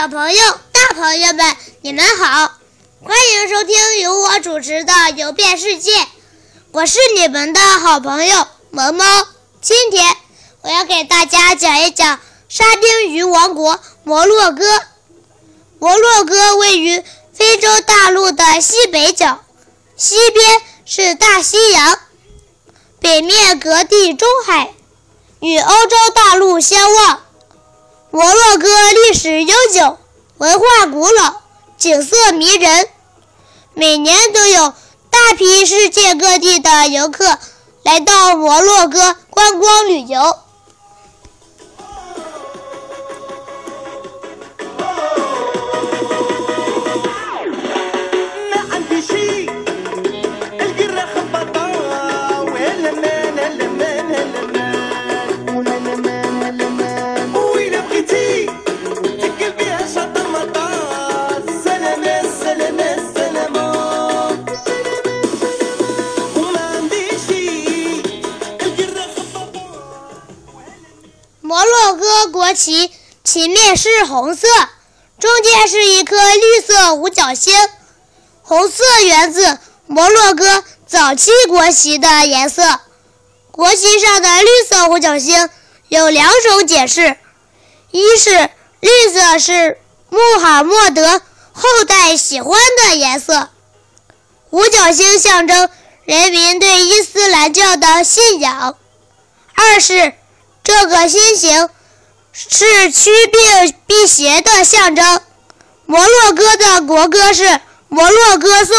小朋友、大朋友们，你们好，欢迎收听由我主持的《游遍世界》，我是你们的好朋友萌萌。今天我要给大家讲一讲沙丁鱼王国摩洛哥。摩洛哥位于非洲大陆的西北角，西边是大西洋，北面隔地中海，与欧洲大陆相望。摩洛哥历史悠久，文化古老，景色迷人，每年都有大批世界各地的游客来到摩洛哥观光旅游。旗旗面是红色，中间是一颗绿色五角星。红色源自摩洛哥早期国旗的颜色。国旗上的绿色五角星有两种解释：一是绿色是穆罕默德后代喜欢的颜色，五角星象征人民对伊斯兰教的信仰；二是。这个心形是驱病辟邪的象征。摩洛哥的国歌是《摩洛哥颂》。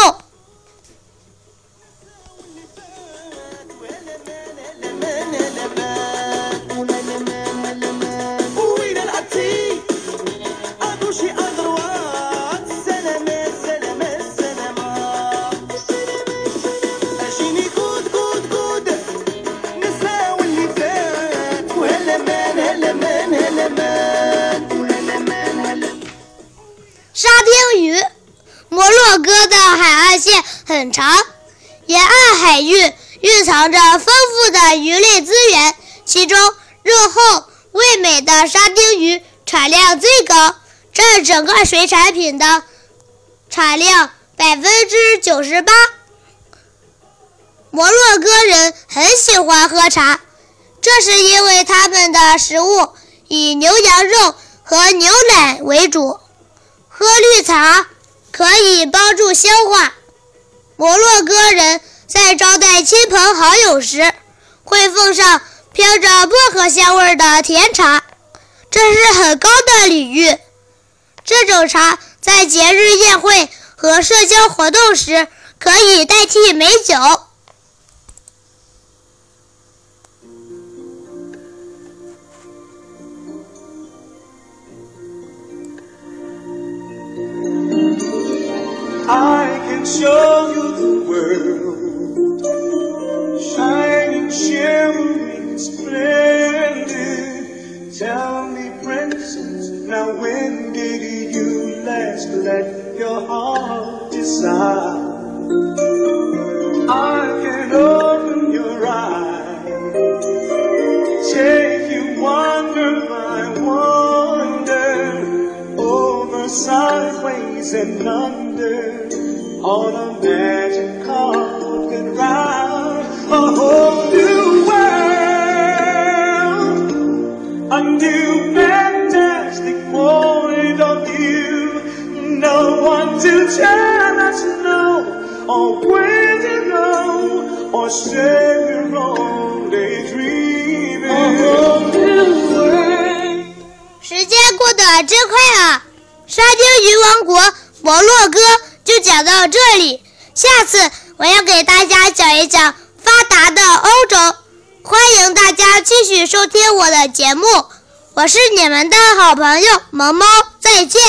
长，沿岸海域蕴藏着丰富的鱼类资源，其中肉厚味美的沙丁鱼产量最高，占整个水产品的产量百分之九十八。摩洛哥人很喜欢喝茶，这是因为他们的食物以牛羊肉和牛奶为主。喝绿茶可以帮助消化。摩洛哥人在招待亲朋好友时，会奉上飘着薄荷香味的甜茶，这是很高的礼遇。这种茶在节日宴会和社交活动时可以代替美酒。I show you the world, shining, shimmering, splendid. Tell me, princess, now when did you last let your heart decide? I can open your eyes, take you wonder by wonder, over sideways and under on a magic carpet ride, a whole new world, a new fantastic point of view. No one to tell us no, or where to go, or say we're only dreaming. A whole new world. 时间过得真快啊！沙丁鱼王国摩洛哥就讲到这里，下次我要给大家讲一讲发达的欧洲。欢迎大家继续收听我的节目，我是你们的好朋友萌猫，再见。